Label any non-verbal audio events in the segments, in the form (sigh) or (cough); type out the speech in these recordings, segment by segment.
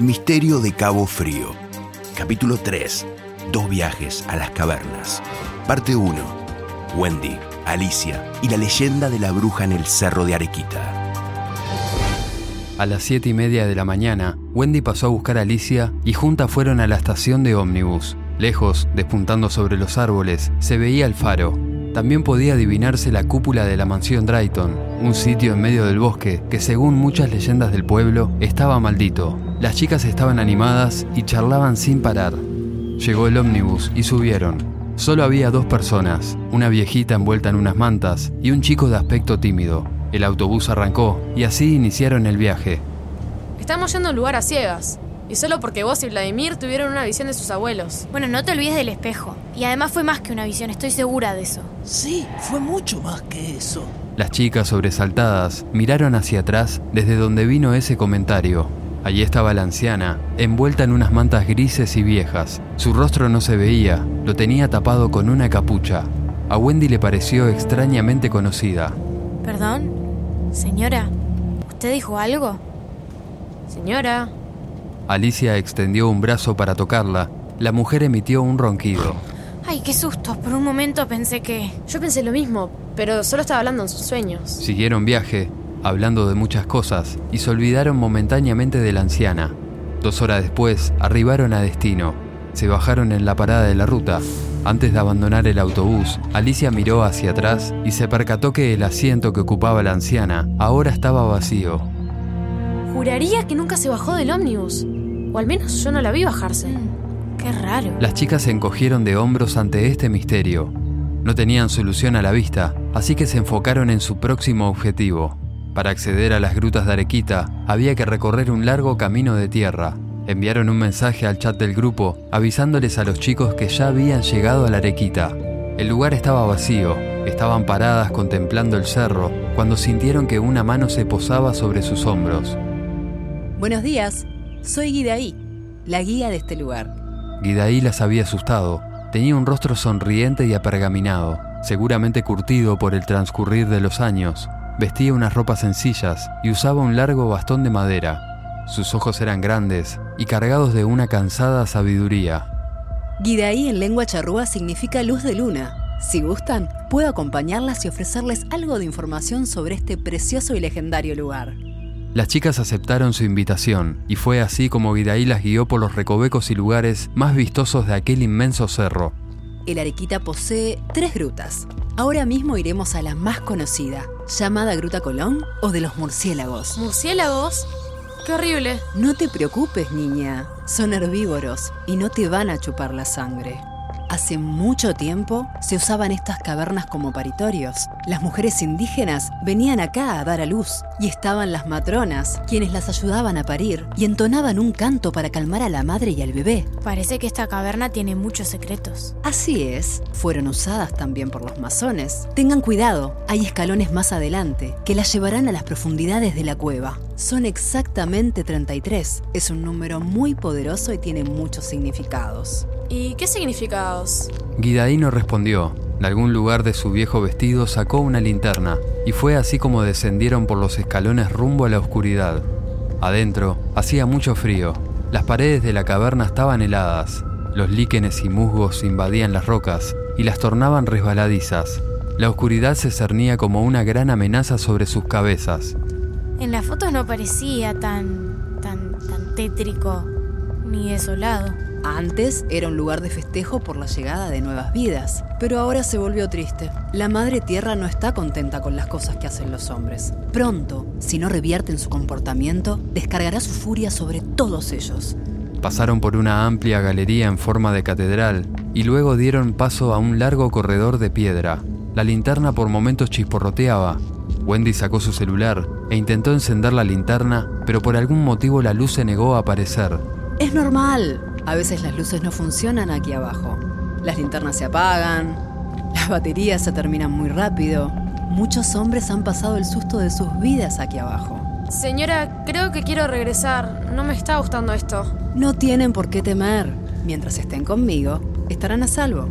Misterio de Cabo Frío. Capítulo 3. Dos viajes a las cavernas. Parte 1. Wendy, Alicia y la leyenda de la bruja en el Cerro de Arequita. A las siete y media de la mañana, Wendy pasó a buscar a Alicia y juntas fueron a la estación de ómnibus. Lejos, despuntando sobre los árboles, se veía el faro. También podía adivinarse la cúpula de la mansión Drayton, un sitio en medio del bosque que según muchas leyendas del pueblo estaba maldito. Las chicas estaban animadas y charlaban sin parar. Llegó el ómnibus y subieron. Solo había dos personas, una viejita envuelta en unas mantas y un chico de aspecto tímido. El autobús arrancó y así iniciaron el viaje. Estamos yendo a un lugar a ciegas. Y solo porque vos y Vladimir tuvieron una visión de sus abuelos. Bueno, no te olvides del espejo. Y además fue más que una visión, estoy segura de eso. Sí, fue mucho más que eso. Las chicas sobresaltadas miraron hacia atrás desde donde vino ese comentario. Allí estaba la anciana, envuelta en unas mantas grises y viejas. Su rostro no se veía, lo tenía tapado con una capucha. A Wendy le pareció extrañamente conocida. ¿Perdón? Señora, ¿usted dijo algo? Señora, Alicia extendió un brazo para tocarla. La mujer emitió un ronquido. Ay, qué susto. Por un momento pensé que... yo pensé lo mismo, pero solo estaba hablando en sus sueños. Siguieron viaje, hablando de muchas cosas, y se olvidaron momentáneamente de la anciana. Dos horas después, arribaron a destino. Se bajaron en la parada de la ruta. Antes de abandonar el autobús, Alicia miró hacia atrás y se percató que el asiento que ocupaba la anciana ahora estaba vacío. Juraría que nunca se bajó del ómnibus. O al menos yo no la vi bajarse. Mm, qué raro. Las chicas se encogieron de hombros ante este misterio. No tenían solución a la vista, así que se enfocaron en su próximo objetivo. Para acceder a las grutas de Arequita, había que recorrer un largo camino de tierra. Enviaron un mensaje al chat del grupo avisándoles a los chicos que ya habían llegado a la Arequita. El lugar estaba vacío, estaban paradas contemplando el cerro cuando sintieron que una mano se posaba sobre sus hombros. Buenos días, soy Guidaí, la guía de este lugar. Guidaí las había asustado. Tenía un rostro sonriente y apergaminado, seguramente curtido por el transcurrir de los años. Vestía unas ropas sencillas y usaba un largo bastón de madera. Sus ojos eran grandes y cargados de una cansada sabiduría. Guidaí en lengua charrúa significa luz de luna. Si gustan, puedo acompañarlas y ofrecerles algo de información sobre este precioso y legendario lugar. Las chicas aceptaron su invitación y fue así como Guidaí las guió por los recovecos y lugares más vistosos de aquel inmenso cerro. El Arequita posee tres grutas. Ahora mismo iremos a la más conocida, llamada Gruta Colón o de los murciélagos. ¿Murciélagos? ¡Qué horrible! No te preocupes, niña. Son herbívoros y no te van a chupar la sangre. Hace mucho tiempo se usaban estas cavernas como paritorios. Las mujeres indígenas venían acá a dar a luz y estaban las matronas, quienes las ayudaban a parir y entonaban un canto para calmar a la madre y al bebé. Parece que esta caverna tiene muchos secretos. Así es, fueron usadas también por los masones. Tengan cuidado, hay escalones más adelante que las llevarán a las profundidades de la cueva. Son exactamente 33. Es un número muy poderoso y tiene muchos significados. ¿Y qué significados? Guidaí no respondió. De algún lugar de su viejo vestido sacó una linterna y fue así como descendieron por los escalones rumbo a la oscuridad. Adentro hacía mucho frío. Las paredes de la caverna estaban heladas. Los líquenes y musgos invadían las rocas y las tornaban resbaladizas. La oscuridad se cernía como una gran amenaza sobre sus cabezas. En las fotos no parecía tan. tan. tan tétrico ni desolado. Antes era un lugar de festejo por la llegada de nuevas vidas, pero ahora se volvió triste. La Madre Tierra no está contenta con las cosas que hacen los hombres. Pronto, si no revierten su comportamiento, descargará su furia sobre todos ellos. Pasaron por una amplia galería en forma de catedral y luego dieron paso a un largo corredor de piedra. La linterna por momentos chisporroteaba. Wendy sacó su celular e intentó encender la linterna, pero por algún motivo la luz se negó a aparecer. Es normal, a veces las luces no funcionan aquí abajo. Las linternas se apagan, las baterías se terminan muy rápido. Muchos hombres han pasado el susto de sus vidas aquí abajo. Señora, creo que quiero regresar. No me está gustando esto. No tienen por qué temer. Mientras estén conmigo, estarán a salvo.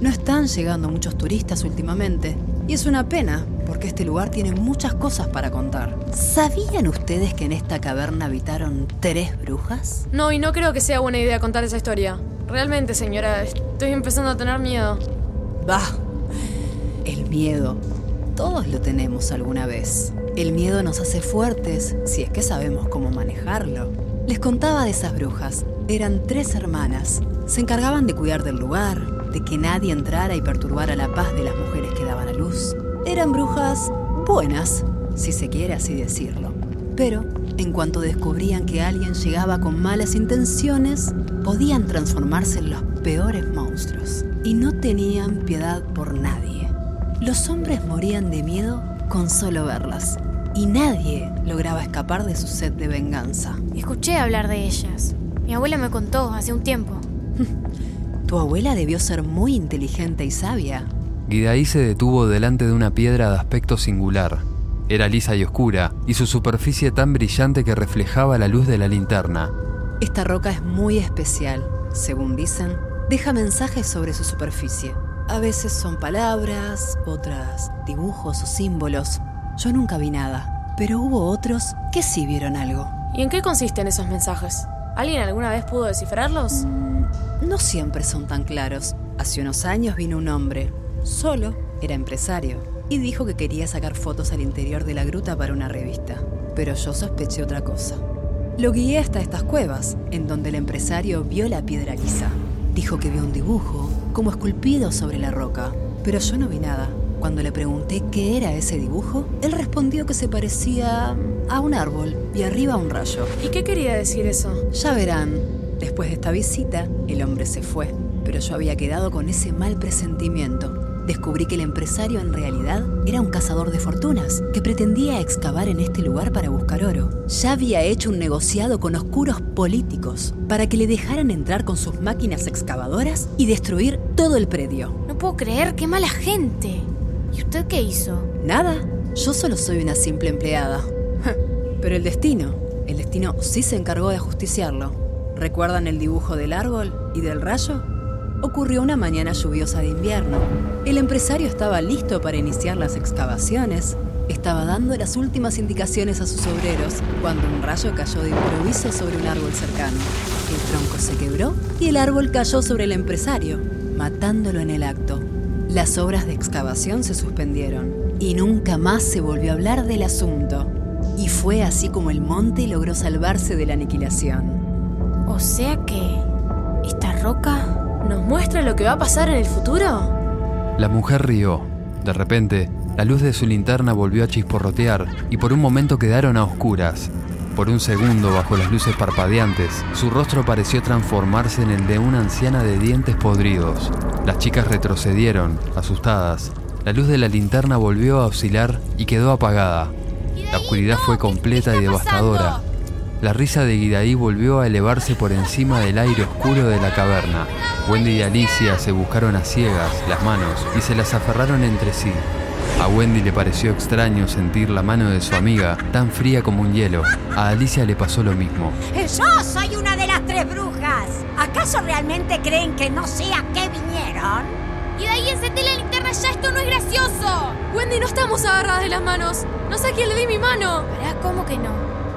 No están llegando muchos turistas últimamente, y es una pena, porque este lugar tiene muchas cosas para contar. ¿Sabían ustedes que en esta caverna habitaron tres brujas? No, y no creo que sea buena idea contar esa historia. Realmente, señora, estoy empezando a tener miedo. Bah, el miedo. Todos lo tenemos alguna vez. El miedo nos hace fuertes si es que sabemos cómo manejarlo. Les contaba de esas brujas. Eran tres hermanas. Se encargaban de cuidar del lugar, de que nadie entrara y perturbara la paz de las mujeres que daban a luz. Eran brujas buenas, si se quiere así decirlo. Pero, en cuanto descubrían que alguien llegaba con malas intenciones, podían transformarse en los peores monstruos. Y no tenían piedad por nadie. Los hombres morían de miedo con solo verlas. Y nadie lograba escapar de su sed de venganza. Escuché hablar de ellas. Mi abuela me contó hace un tiempo. (laughs) Tu abuela debió ser muy inteligente y sabia. Guidaí se detuvo delante de una piedra de aspecto singular. Era lisa y oscura, y su superficie tan brillante que reflejaba la luz de la linterna. Esta roca es muy especial. Según dicen, deja mensajes sobre su superficie. A veces son palabras, otras dibujos o símbolos. Yo nunca vi nada, pero hubo otros que sí vieron algo. ¿Y en qué consisten esos mensajes? ¿Alguien alguna vez pudo descifrarlos? No siempre son tan claros. Hace unos años vino un hombre, solo, era empresario, y dijo que quería sacar fotos al interior de la gruta para una revista. Pero yo sospeché otra cosa. Lo guié hasta estas cuevas, en donde el empresario vio la piedra lisa. Dijo que vio un dibujo, como esculpido sobre la roca, pero yo no vi nada. Cuando le pregunté qué era ese dibujo, él respondió que se parecía a un árbol y arriba a un rayo. ¿Y qué quería decir eso? Ya verán, después de esta visita, el hombre se fue, pero yo había quedado con ese mal presentimiento. Descubrí que el empresario en realidad era un cazador de fortunas que pretendía excavar en este lugar para buscar oro. Ya había hecho un negociado con oscuros políticos para que le dejaran entrar con sus máquinas excavadoras y destruir todo el predio. No puedo creer, qué mala gente. ¿Y usted qué hizo? Nada, yo solo soy una simple empleada. (laughs) Pero el destino, el destino sí se encargó de ajusticiarlo. ¿Recuerdan el dibujo del árbol y del rayo? Ocurrió una mañana lluviosa de invierno. El empresario estaba listo para iniciar las excavaciones. Estaba dando las últimas indicaciones a sus obreros cuando un rayo cayó de improviso sobre un árbol cercano. El tronco se quebró y el árbol cayó sobre el empresario, matándolo en el acto. Las obras de excavación se suspendieron y nunca más se volvió a hablar del asunto. Y fue así como el monte logró salvarse de la aniquilación. O sea que... ¿Esta roca? ¿Nos muestra lo que va a pasar en el futuro? La mujer rió. De repente, la luz de su linterna volvió a chisporrotear y por un momento quedaron a oscuras. Por un segundo, bajo las luces parpadeantes, su rostro pareció transformarse en el de una anciana de dientes podridos. Las chicas retrocedieron, asustadas. La luz de la linterna volvió a oscilar y quedó apagada. La oscuridad fue completa y devastadora. La risa de Guidaí volvió a elevarse por encima del aire oscuro de la caverna. Wendy y Alicia se buscaron a ciegas las manos y se las aferraron entre sí. A Wendy le pareció extraño sentir la mano de su amiga tan fría como un hielo. A Alicia le pasó lo mismo. Yo soy una de las tres brujas. ¿Acaso realmente creen que no sé a qué vinieron? Y de ahí encendé la linterna ya, esto no es gracioso. Wendy, no estamos agarradas de las manos. No sé a quién le di mi mano. Pará, ¿cómo que no?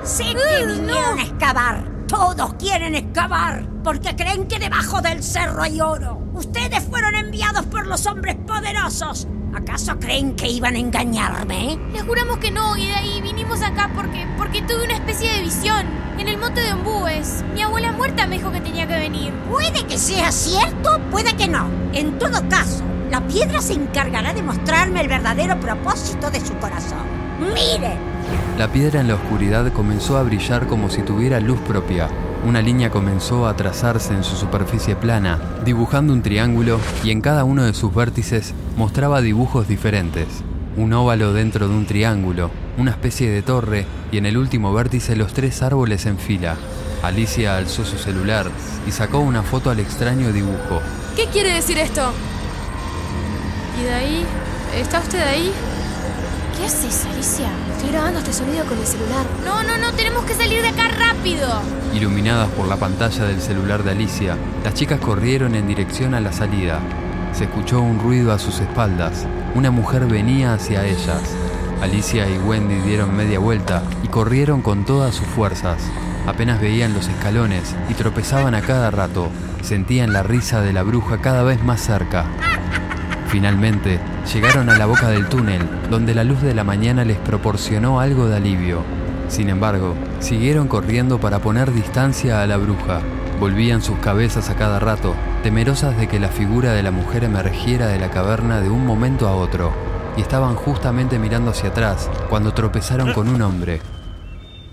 Sé que vinieron a excavar. Todos quieren excavar porque creen que debajo del cerro hay oro. Ustedes fueron enviados por los hombres poderosos. ¿Acaso creen que iban a engañarme? Les juramos que no, y de ahí vinimos acá porque, porque tuve una especie de visión. En el monte de Ombúes. Mi abuela muerta me dijo que tenía que venir. Puede que sea cierto, puede que no. En todo caso, la piedra se encargará de mostrarme el verdadero propósito de su corazón. ¡Miren! La piedra en la oscuridad comenzó a brillar como si tuviera luz propia. Una línea comenzó a trazarse en su superficie plana, dibujando un triángulo y en cada uno de sus vértices mostraba dibujos diferentes. Un óvalo dentro de un triángulo, una especie de torre y en el último vértice los tres árboles en fila. Alicia alzó su celular y sacó una foto al extraño dibujo. ¿Qué quiere decir esto? ¿Y de ahí? ¿Está usted ahí? ¿Qué haces, Alicia? Estoy grabando este sonido con el celular. No, no, no, tenemos que salir de acá rápido. Iluminadas por la pantalla del celular de Alicia, las chicas corrieron en dirección a la salida. se escuchó un ruido a sus espaldas. Una mujer venía hacia ellas. Alicia y Wendy dieron media vuelta y corrieron con todas sus fuerzas. Apenas veían los escalones y tropezaban a cada rato. Sentían la risa de la bruja cada vez más cerca. Finalmente, llegaron a la boca del túnel, donde la luz de la mañana les proporcionó algo de alivio. Sin embargo, siguieron corriendo para poner distancia a la bruja. Volvían sus cabezas a cada rato, temerosas de que la figura de la mujer emergiera de la caverna de un momento a otro, y estaban justamente mirando hacia atrás cuando tropezaron con un hombre.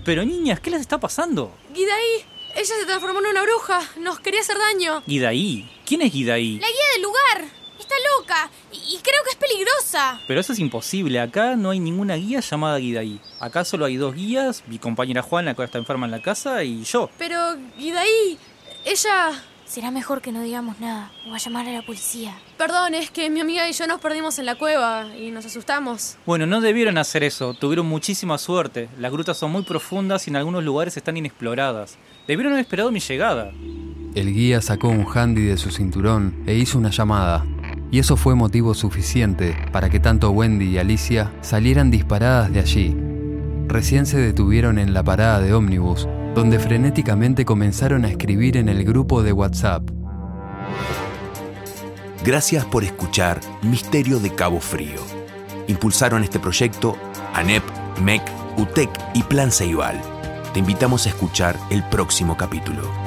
Pero niñas, ¿qué les está pasando? Gidaí, ella se transformó en una bruja. Nos quería hacer daño. Gidaí. ¿Quién es Gidaí? La guía del lugar. Está loca y, creo que es peligrosa. Pero eso es imposible. Acá no hay ninguna guía llamada Gidaí. Acá solo hay dos guías, mi compañera Juana, que ahora está enferma en la casa, y yo. Pero Gidaí, ella... Será mejor que no digamos nada o a llamar a la policía. Perdón, es que mi amiga y yo nos perdimos en la cueva y nos asustamos. Bueno, no debieron hacer eso. Tuvieron muchísima suerte. Las grutas son muy profundas y en algunos lugares están inexploradas. Debieron haber esperado mi llegada. El guía sacó un handy de su cinturón e hizo una llamada. Y eso fue motivo suficiente para que tanto Wendy y Alicia salieran disparadas de allí. Recién se detuvieron en la parada de ómnibus, donde frenéticamente comenzaron a escribir en el grupo de WhatsApp. Gracias por escuchar Misterio de Cabo Frío. Impulsaron este proyecto ANEP, MEC, UTEC y Plan Ceibal. Te invitamos a escuchar el próximo capítulo.